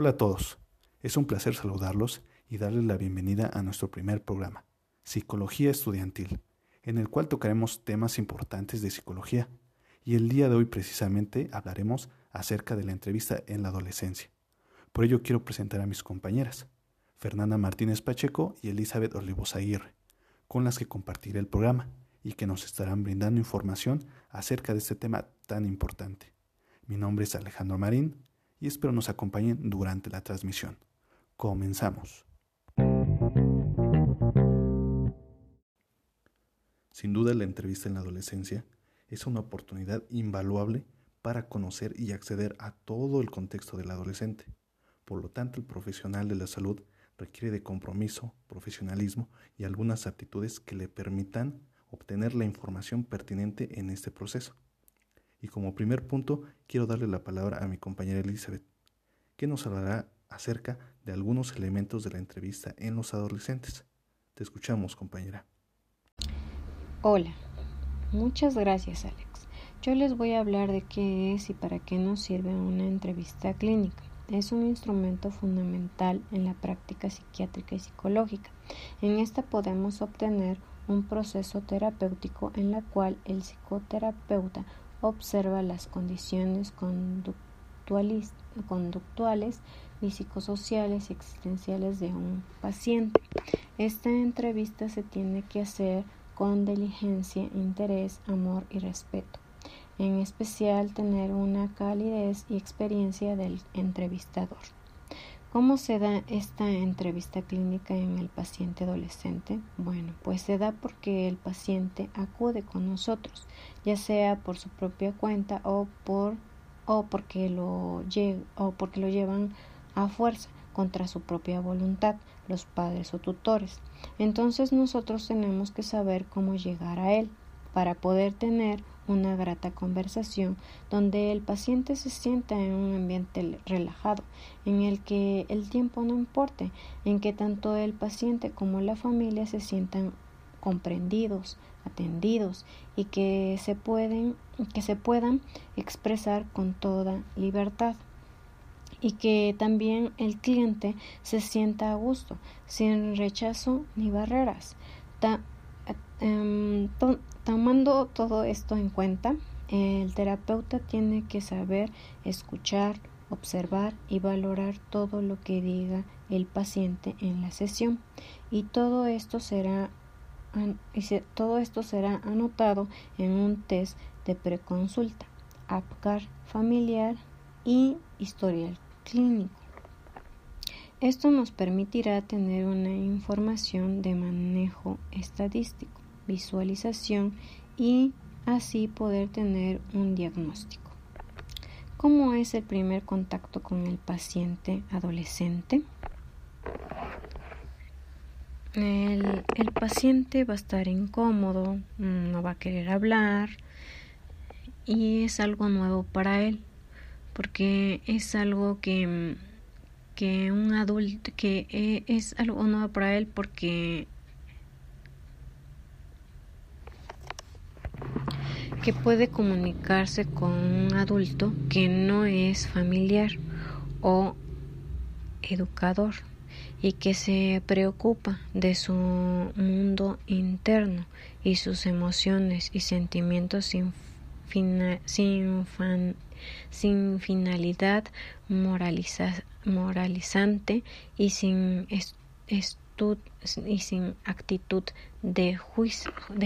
Hola a todos, es un placer saludarlos y darles la bienvenida a nuestro primer programa, Psicología Estudiantil, en el cual tocaremos temas importantes de psicología. Y el día de hoy precisamente hablaremos acerca de la entrevista en la adolescencia. Por ello quiero presentar a mis compañeras, Fernanda Martínez Pacheco y Elizabeth Olivos Aguirre, con las que compartiré el programa y que nos estarán brindando información acerca de este tema tan importante. Mi nombre es Alejandro Marín y espero nos acompañen durante la transmisión. Comenzamos. Sin duda la entrevista en la adolescencia es una oportunidad invaluable para conocer y acceder a todo el contexto del adolescente. Por lo tanto, el profesional de la salud requiere de compromiso, profesionalismo y algunas aptitudes que le permitan obtener la información pertinente en este proceso. Y como primer punto, quiero darle la palabra a mi compañera Elizabeth, que nos hablará acerca de algunos elementos de la entrevista en los adolescentes. Te escuchamos, compañera. Hola, muchas gracias, Alex. Yo les voy a hablar de qué es y para qué nos sirve una entrevista clínica. Es un instrumento fundamental en la práctica psiquiátrica y psicológica. En esta podemos obtener un proceso terapéutico en la cual el psicoterapeuta observa las condiciones conductuales psicosociales y existenciales de un paciente. Esta entrevista se tiene que hacer con diligencia, interés, amor y respeto. En especial tener una calidez y experiencia del entrevistador. ¿Cómo se da esta entrevista clínica en el paciente adolescente? Bueno, pues se da porque el paciente acude con nosotros, ya sea por su propia cuenta o por o porque lo o porque lo llevan a fuerza contra su propia voluntad los padres o tutores. Entonces nosotros tenemos que saber cómo llegar a él para poder tener una grata conversación donde el paciente se sienta en un ambiente relajado, en el que el tiempo no importe, en que tanto el paciente como la familia se sientan comprendidos, atendidos y que se pueden que se puedan expresar con toda libertad y que también el cliente se sienta a gusto, sin rechazo ni barreras. Em, tomando todo esto en cuenta, el terapeuta tiene que saber escuchar, observar y valorar todo lo que diga el paciente en la sesión y todo esto será todo esto será anotado en un test de preconsulta, APCAR familiar y historial clínico. Esto nos permitirá tener una información de manejo estadístico, visualización y así poder tener un diagnóstico. ¿Cómo es el primer contacto con el paciente adolescente? El, el, paciente va a estar incómodo, no va a querer hablar y es algo nuevo para él, porque es algo que que un adulto que eh, es algo nuevo para él porque que puede comunicarse con un adulto que no es familiar o educador y que se preocupa de su mundo interno y sus emociones y sentimientos sin, finalidad moralizante y sin, actitud de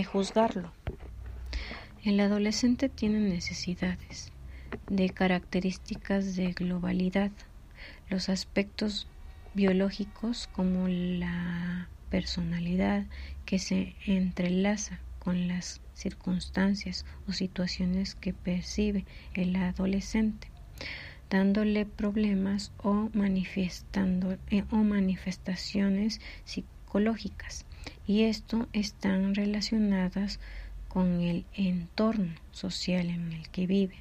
juzgarlo. El adolescente tiene necesidades de características de globalidad, los aspectos biológicos como la personalidad que se entrelaza con las circunstancias o situaciones que percibe el adolescente, dándole problemas o, manifestando, eh, o manifestaciones psicológicas. Y esto están relacionadas con el entorno social en el que vive.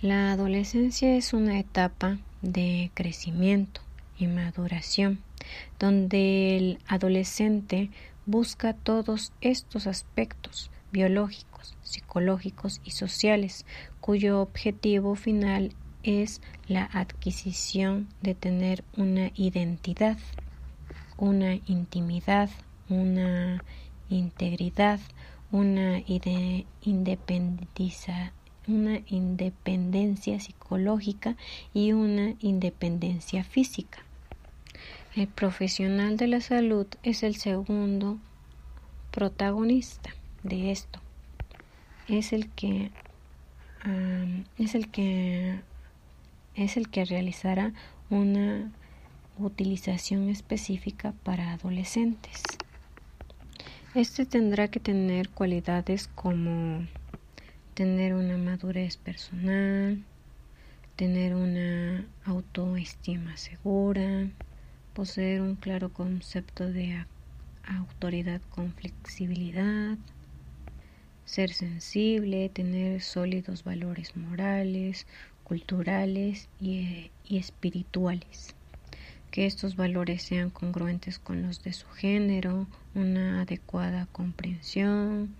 La adolescencia es una etapa de crecimiento y maduración, donde el adolescente busca todos estos aspectos biológicos, psicológicos y sociales, cuyo objetivo final es la adquisición de tener una identidad, una intimidad, una integridad, una independencia, una independencia psicológica y una independencia física. El profesional de la salud es el segundo protagonista de esto. Es el que es el que es el que realizará una utilización específica para adolescentes. Este tendrá que tener cualidades como tener una madurez personal, tener una autoestima segura, poseer un claro concepto de autoridad con flexibilidad, ser sensible, tener sólidos valores morales, culturales y, espirituales. Que estos valores sean congruentes con los de su género, una adecuada comprensión,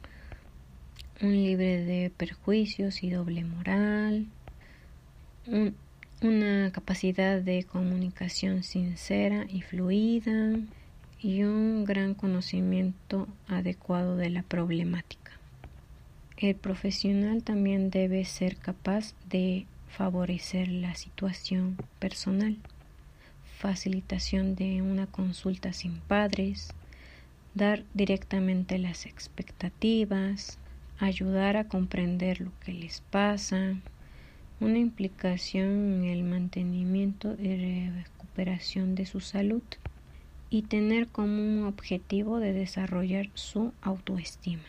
un libre de perjuicios y doble moral, una capacidad de comunicación sincera y fluida y un gran conocimiento adecuado de la problemática. El profesional también debe ser capaz de favorecer la situación personal, facilitación de una consulta sin padres, dar directamente las expectativas, ayudar a comprender lo que les pasa, una implicación en el mantenimiento y recuperación de su salud y tener como un objetivo de desarrollar su autoestima.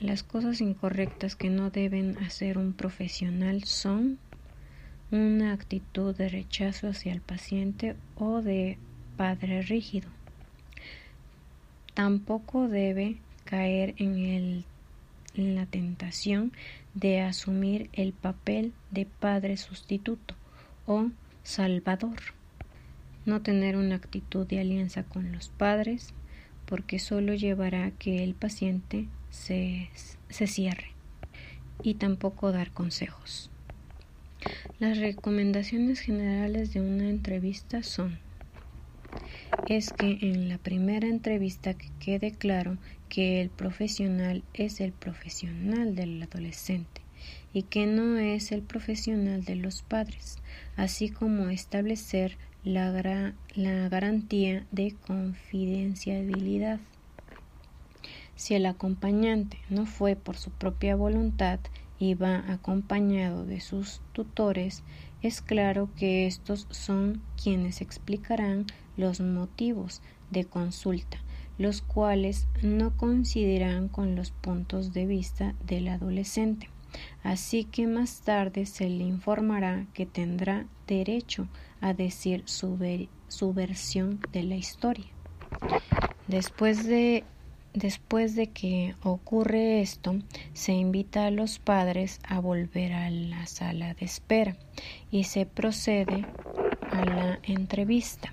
Las cosas incorrectas que no deben hacer un profesional son una actitud de rechazo hacia el paciente o de padre rígido. Tampoco debe caer en, la tentación de asumir el papel de padre sustituto o salvador. No tener una actitud de alianza con los padres porque solo llevará a que el paciente se, se cierre y tampoco dar consejos. Las recomendaciones generales de una entrevista son es que en la primera entrevista que quede claro que el profesional es el profesional del adolescente y que no es el profesional de los padres, así como establecer la, la garantía de confidencialidad. Si el acompañante no fue por su propia voluntad y va acompañado de sus tutores, es claro que estos son quienes explicarán los motivos de consulta, los cuales no coincidirán con los puntos de vista del adolescente. Así que más tarde se le informará que tendrá derecho a decir su, su versión de la historia. Después de Después de que ocurre esto, se invita a los padres a volver a la sala de espera y se procede a la entrevista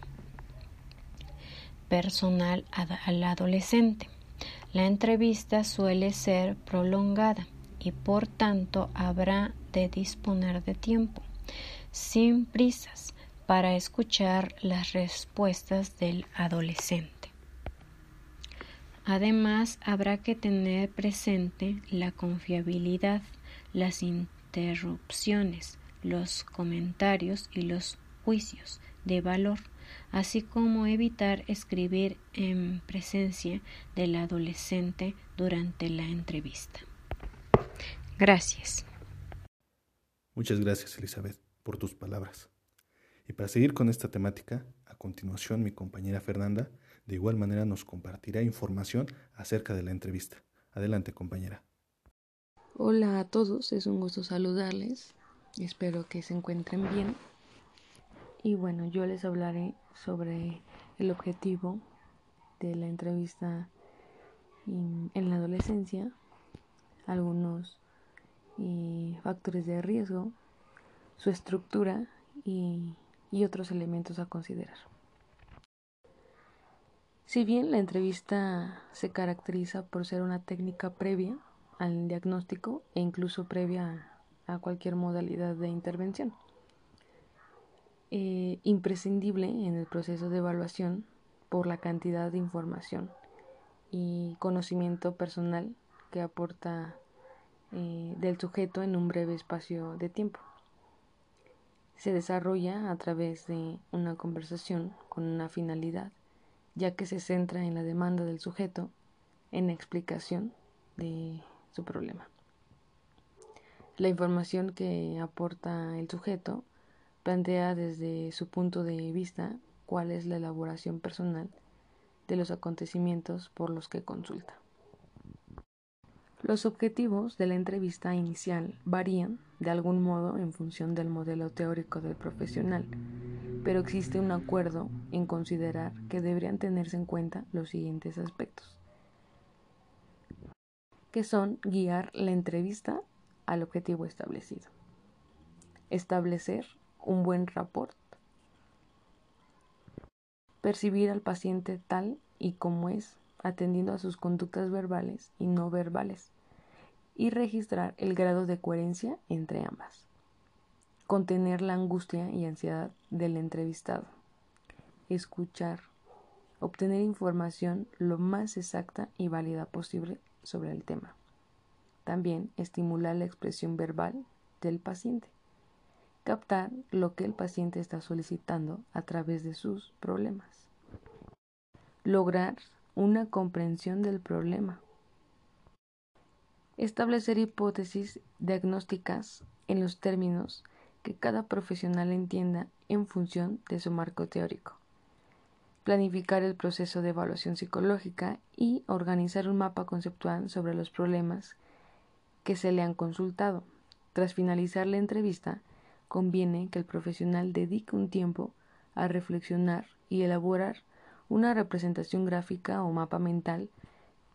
personal al adolescente. La entrevista suele ser prolongada y por tanto habrá de disponer de tiempo, sin prisas, para escuchar las respuestas del adolescente. Además, habrá que tener presente la confiabilidad, las interrupciones, los comentarios y los juicios de valor así como evitar escribir en presencia del adolescente durante la entrevista. Gracias. Muchas gracias, Elizabeth, por tus palabras. Y para seguir con esta temática, a continuación mi compañera Fernanda de igual manera nos compartirá información acerca de la entrevista. Adelante, compañera. Hola a todos, es un gusto saludarles. Espero que se encuentren bien. Y bueno, yo les hablaré sobre el objetivo de la entrevista en, la adolescencia, algunos factores de riesgo, su estructura y, y otros elementos a considerar. Si bien la entrevista se caracteriza por ser una técnica previa al diagnóstico e incluso previa a cualquier modalidad de intervención, eh, imprescindible en el proceso de evaluación por la cantidad de información y conocimiento personal que aporta eh, del sujeto en un breve espacio de tiempo. Se desarrolla a través de una conversación con una finalidad, ya que se centra en la demanda del sujeto en la explicación de su problema. La información que aporta el sujeto plantea desde su punto de vista cuál es la elaboración personal de los acontecimientos por los que consulta. Los objetivos de la entrevista inicial varían de algún modo en función del modelo teórico del profesional, pero existe un acuerdo en considerar que deberían tenerse en cuenta los siguientes aspectos, que son guiar la entrevista al objetivo establecido, establecer un buen rapport. Percibir al paciente tal y como es, atendiendo a sus conductas verbales y no verbales. Y registrar el grado de coherencia entre ambas. Contener la angustia y ansiedad del entrevistado. Escuchar. Obtener información lo más exacta y válida posible sobre el tema. También estimular la expresión verbal del paciente captar lo que el paciente está solicitando a través de sus problemas. Lograr una comprensión del problema. Establecer hipótesis diagnósticas en los términos que cada profesional entienda en función de su marco teórico. Planificar el proceso de evaluación psicológica y organizar un mapa conceptual sobre los problemas que se le han consultado. Tras finalizar la entrevista, conviene que el profesional dedique un tiempo a reflexionar y elaborar una representación gráfica o mapa mental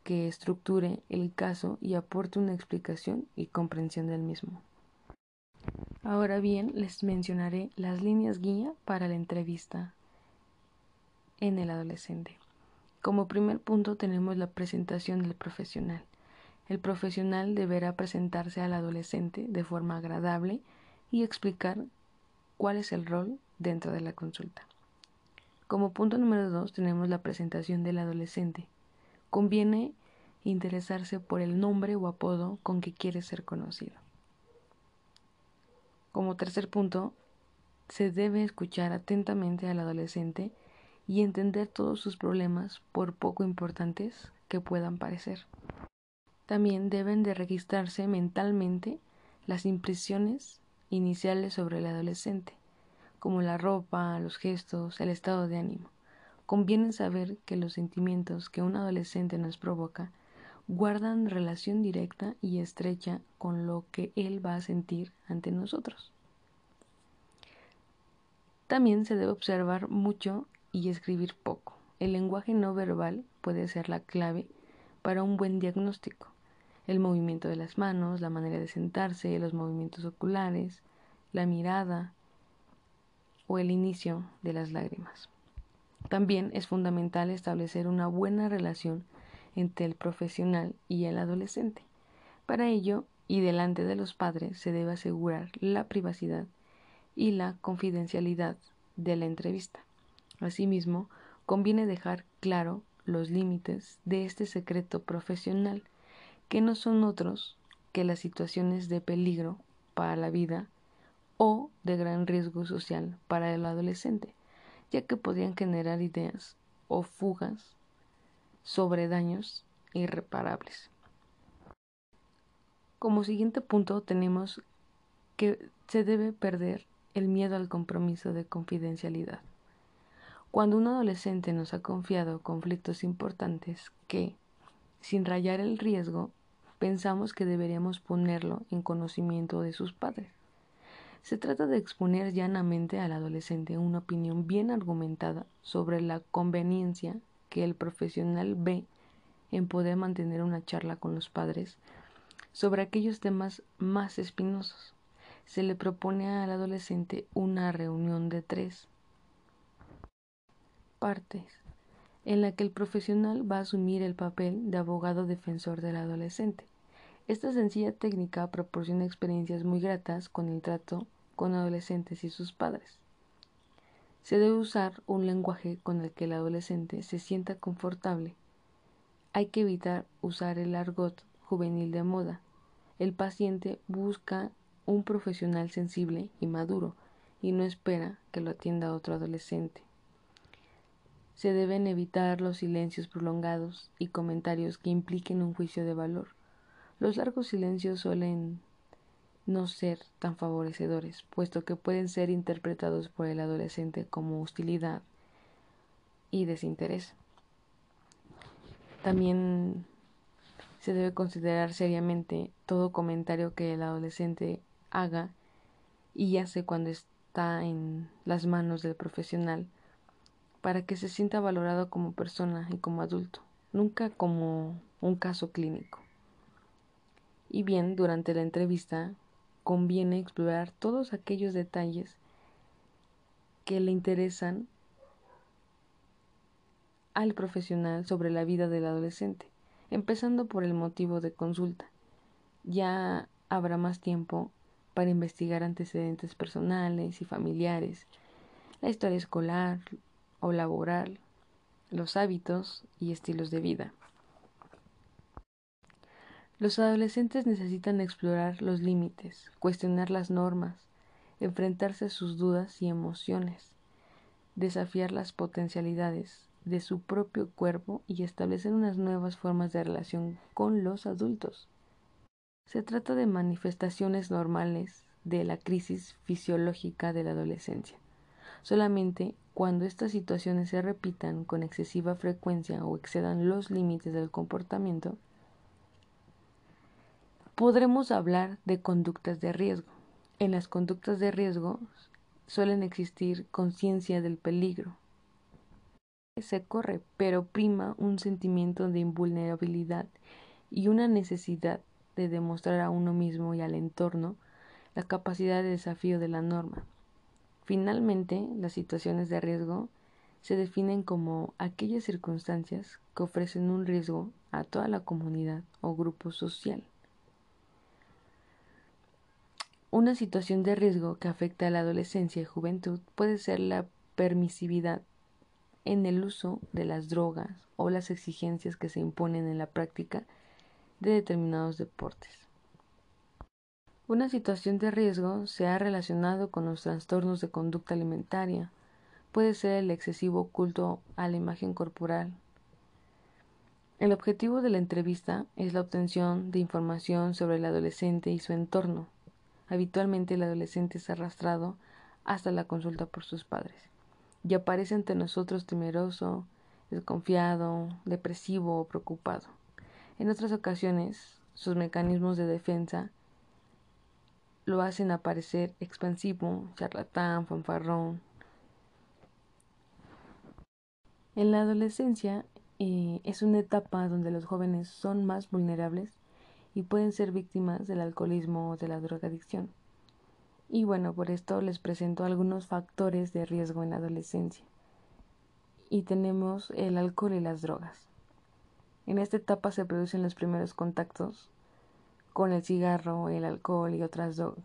que estructure el caso y aporte una explicación y comprensión del mismo. Ahora bien, les mencionaré las líneas guía para la entrevista en el adolescente. Como primer punto tenemos la presentación del profesional. El profesional deberá presentarse al adolescente de forma agradable y explicar cuál es el rol dentro de la consulta. Como punto número dos tenemos la presentación del adolescente. Conviene interesarse por el nombre o apodo con que quiere ser conocido. Como tercer punto, se debe escuchar atentamente al adolescente y entender todos sus problemas por poco importantes que puedan parecer. También deben de registrarse mentalmente las impresiones iniciales sobre el adolescente, como la ropa, los gestos, el estado de ánimo. Conviene saber que los sentimientos que un adolescente nos provoca guardan relación directa y estrecha con lo que él va a sentir ante nosotros. También se debe observar mucho y escribir poco. El lenguaje no verbal puede ser la clave para un buen diagnóstico el movimiento de las manos, la manera de sentarse, los movimientos oculares, la mirada o el inicio de las lágrimas. También es fundamental establecer una buena relación entre el profesional y el adolescente. Para ello, y delante de los padres, se debe asegurar la privacidad y la confidencialidad de la entrevista. Asimismo, conviene dejar claro los límites de este secreto profesional que no son otros que las situaciones de peligro para la vida o de gran riesgo social para el adolescente, ya que podrían generar ideas o fugas sobre daños irreparables. Como siguiente punto tenemos que se debe perder el miedo al compromiso de confidencialidad. Cuando un adolescente nos ha confiado conflictos importantes que, sin rayar el riesgo, pensamos que deberíamos ponerlo en conocimiento de sus padres. Se trata de exponer llanamente al adolescente una opinión bien argumentada sobre la conveniencia que el profesional ve en poder mantener una charla con los padres sobre aquellos temas más espinosos. Se le propone al adolescente una reunión de tres partes en la que el profesional va a asumir el papel de abogado defensor del adolescente. Esta sencilla técnica proporciona experiencias muy gratas con el trato con adolescentes y sus padres. Se debe usar un lenguaje con el que el adolescente se sienta confortable. Hay que evitar usar el argot juvenil de moda. El paciente busca un profesional sensible y maduro y no espera que lo atienda otro adolescente. Se deben evitar los silencios prolongados y comentarios que impliquen un juicio de valor. Los largos silencios suelen no ser tan favorecedores, puesto que pueden ser interpretados por el adolescente como hostilidad y desinterés. También se debe considerar seriamente todo comentario que el adolescente haga y hace cuando está en las manos del profesional para que se sienta valorado como persona y como adulto, nunca como un caso clínico. Y bien, durante la entrevista conviene explorar todos aquellos detalles que le interesan al profesional sobre la vida del adolescente, empezando por el motivo de consulta. Ya habrá más tiempo para investigar antecedentes personales y familiares, la historia escolar o laboral, los hábitos y estilos de vida. Los adolescentes necesitan explorar los límites, cuestionar las normas, enfrentarse a sus dudas y emociones, desafiar las potencialidades de su propio cuerpo y establecer unas nuevas formas de relación con los adultos. Se trata de manifestaciones normales de la crisis fisiológica de la adolescencia. Solamente cuando estas situaciones se repitan con excesiva frecuencia o excedan los límites del comportamiento, podremos hablar de conductas de riesgo. En las conductas de riesgo suelen existir conciencia del peligro. Se corre, pero prima un sentimiento de invulnerabilidad y una necesidad de demostrar a uno mismo y al entorno la capacidad de desafío de la norma. Finalmente, las situaciones de riesgo se definen como aquellas circunstancias que ofrecen un riesgo a toda la comunidad o grupo social. Una situación de riesgo que afecta a la adolescencia y juventud puede ser la permisividad en el uso de las drogas o las exigencias que se imponen en la práctica de determinados deportes. Una situación de riesgo se ha relacionado con los trastornos de conducta alimentaria, puede ser el excesivo culto a la imagen corporal. El objetivo de la entrevista es la obtención de información sobre el adolescente y su entorno, Habitualmente el adolescente es arrastrado hasta la consulta por sus padres y aparece ante nosotros temeroso, desconfiado, depresivo o preocupado. En otras ocasiones, sus mecanismos de defensa lo hacen aparecer expansivo, charlatán, fanfarrón. En la adolescencia eh, es una etapa donde los jóvenes son más vulnerables y pueden ser víctimas del alcoholismo o de la drogadicción. Y bueno, por esto les presento algunos factores de riesgo en la adolescencia. Y tenemos el alcohol y las drogas. En esta etapa se producen los primeros contactos con el cigarro, el alcohol y otras drogas.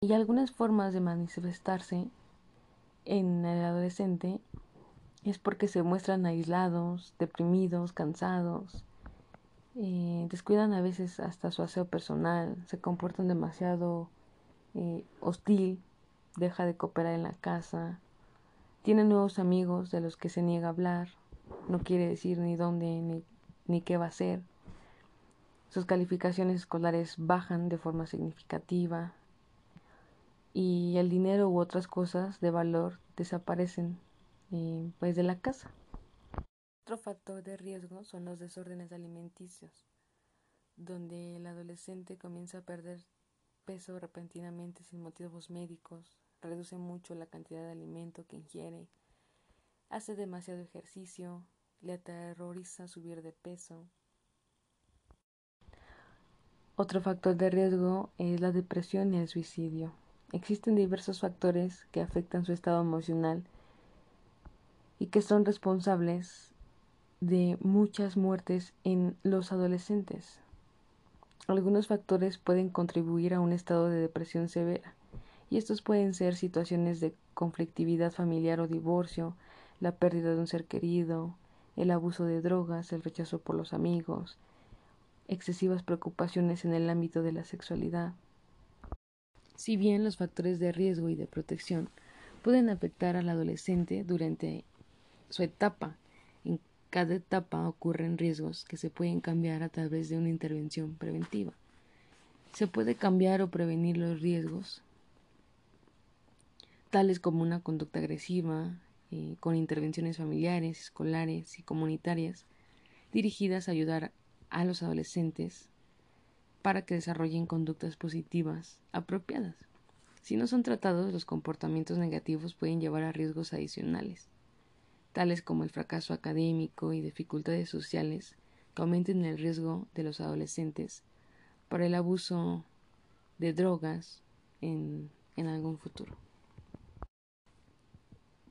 Y algunas formas de manifestarse en el adolescente es porque se muestran aislados, deprimidos, cansados, descuidan a veces hasta su aseo personal, se comportan demasiado eh, hostil, deja de cooperar en la casa, tiene nuevos amigos de los que se niega a hablar, no quiere decir ni dónde ni, ni qué va a hacer. Sus calificaciones escolares bajan de forma significativa y el dinero u otras cosas de valor desaparecen eh, pues de la casa. Otro factor de riesgo son los desórdenes alimenticios, donde el adolescente comienza a perder peso repentinamente sin motivos médicos, reduce mucho la cantidad de alimento que ingiere, hace demasiado ejercicio, le aterroriza subir de peso. Otro factor de riesgo es la depresión y el suicidio. Existen diversos factores que afectan su estado emocional y que son responsables de muchas muertes en los adolescentes. Algunos factores pueden contribuir a un estado de depresión severa y estos pueden ser situaciones de conflictividad familiar o divorcio, la pérdida de un ser querido, el abuso de drogas, el rechazo por los amigos, excesivas preocupaciones en el ámbito de la sexualidad. Si bien los factores de riesgo y de protección pueden afectar al adolescente durante su etapa, cada etapa ocurren riesgos que se pueden cambiar a través de una intervención preventiva. Se puede cambiar o prevenir los riesgos tales como una conducta agresiva, eh, con intervenciones familiares, escolares y comunitarias dirigidas a ayudar a los adolescentes para que desarrollen conductas positivas apropiadas. Si no son tratados, los comportamientos negativos pueden llevar a riesgos adicionales, tales como el fracaso académico y dificultades sociales que aumenten el riesgo de los adolescentes para el abuso de drogas en algún futuro.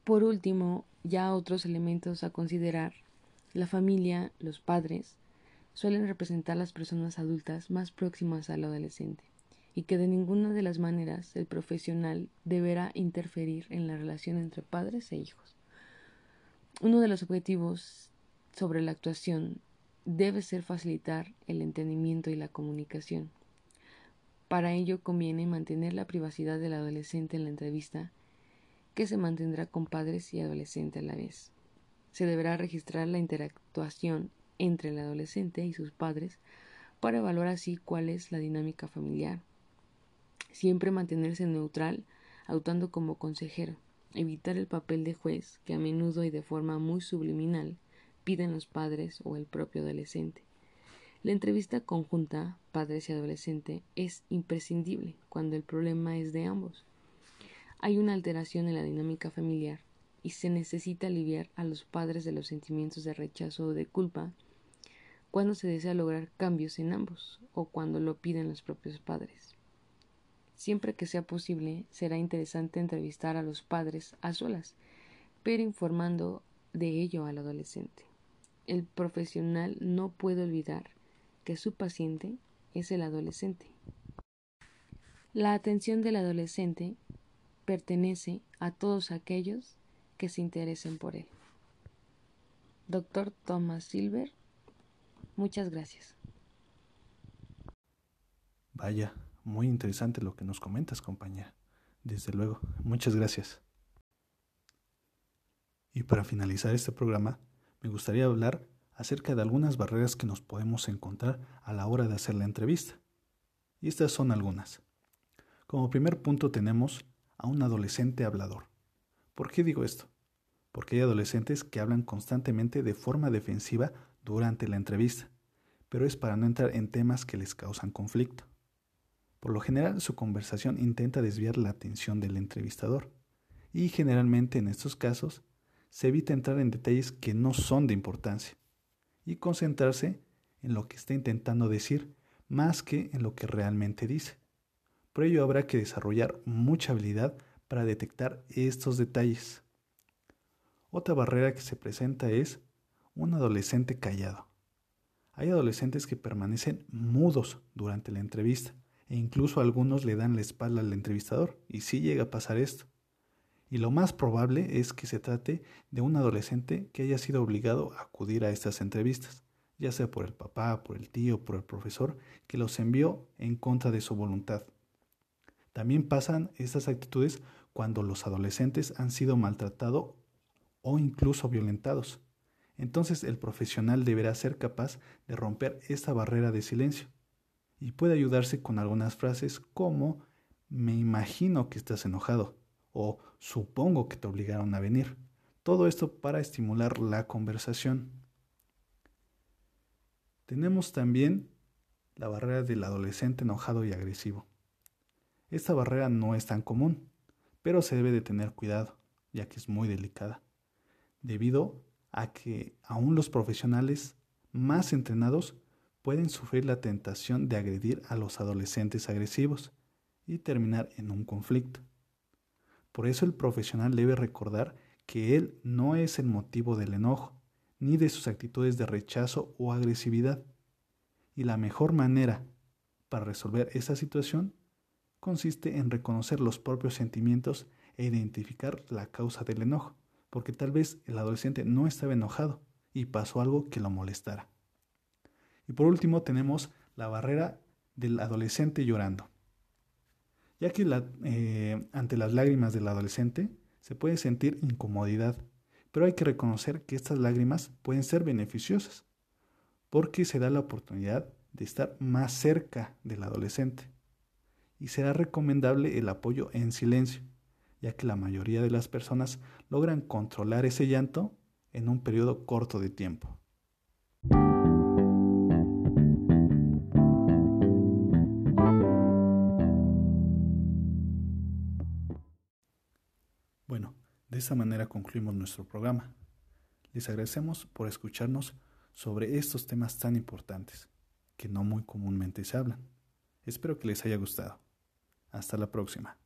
Por último, ya otros elementos a considerar. La familia, los padres, suelen representar las personas adultas más próximas al adolescente y que de ninguna de las maneras el profesional deberá interferir en la relación entre padres e hijos. Uno de los objetivos sobre la actuación debe ser facilitar el entendimiento y la comunicación. Para ello conviene mantener la privacidad del adolescente en la entrevista que se mantendrá con padres y adolescentes a la vez. Se deberá registrar la interactuación entre el adolescente y sus padres para evaluar así cuál es la dinámica familiar. Siempre mantenerse neutral, actuando como consejero, evitar el papel de juez que a menudo y de forma muy subliminal piden los padres o el propio adolescente. La entrevista conjunta padres y adolescente es imprescindible cuando el problema es de ambos hay una alteración en la dinámica familiar y se necesita aliviar a los padres de los sentimientos de rechazo o de culpa cuando se desea lograr cambios en ambos o cuando lo piden los propios padres. Siempre que sea posible, será interesante entrevistar a los padres a solas, pero informando de ello al adolescente. El profesional no puede olvidar que su paciente es el adolescente. La atención del adolescente pertenece a todos aquellos que se interesen por él. Doctor Thomas Silver, muchas gracias. Vaya, muy interesante lo que nos comentas, compañera. Desde luego, muchas gracias. Y para finalizar este programa, me gustaría hablar acerca de algunas barreras que nos podemos encontrar a la hora de hacer la entrevista. Y estas son algunas. Como primer punto tenemos a un adolescente hablador. ¿Por qué digo esto? Porque hay adolescentes que hablan constantemente de forma defensiva durante la entrevista, pero es para no entrar en temas que les causan conflicto. Por lo general su conversación intenta desviar la atención del entrevistador, y generalmente en estos casos se evita entrar en detalles que no son de importancia, y concentrarse en lo que está intentando decir más que en lo que realmente dice. Por ello habrá que desarrollar mucha habilidad para detectar estos detalles. Otra barrera que se presenta es un adolescente callado. Hay adolescentes que permanecen mudos durante la entrevista e incluso algunos le dan la espalda al entrevistador y sí llega a pasar esto. Y lo más probable es que se trate de un adolescente que haya sido obligado a acudir a estas entrevistas, ya sea por el papá, por el tío, por el profesor, que los envió en contra de su voluntad. También pasan estas actitudes cuando los adolescentes han sido maltratados o incluso violentados. Entonces el profesional deberá ser capaz de romper esta barrera de silencio y puede ayudarse con algunas frases como me imagino que estás enojado o supongo que te obligaron a venir. Todo esto para estimular la conversación. Tenemos también la barrera del adolescente enojado y agresivo. Esta barrera no es tan común, pero se debe de tener cuidado, ya que es muy delicada, debido a que aún los profesionales más entrenados pueden sufrir la tentación de agredir a los adolescentes agresivos y terminar en un conflicto. Por eso el profesional debe recordar que él no es el motivo del enojo, ni de sus actitudes de rechazo o agresividad. Y la mejor manera para resolver esa situación consiste en reconocer los propios sentimientos e identificar la causa del enojo, porque tal vez el adolescente no estaba enojado y pasó algo que lo molestara. Y por último tenemos la barrera del adolescente llorando, ya que eh, ante las lágrimas del adolescente se puede sentir incomodidad, pero hay que reconocer que estas lágrimas pueden ser beneficiosas, porque se da la oportunidad de estar más cerca del adolescente. Y será recomendable el apoyo en silencio, ya que la mayoría de las personas logran controlar ese llanto en un periodo corto de tiempo. De esta manera concluimos nuestro programa. Les agradecemos por escucharnos sobre estos temas tan importantes que no muy comúnmente se hablan. Espero que les haya gustado. Hasta la próxima.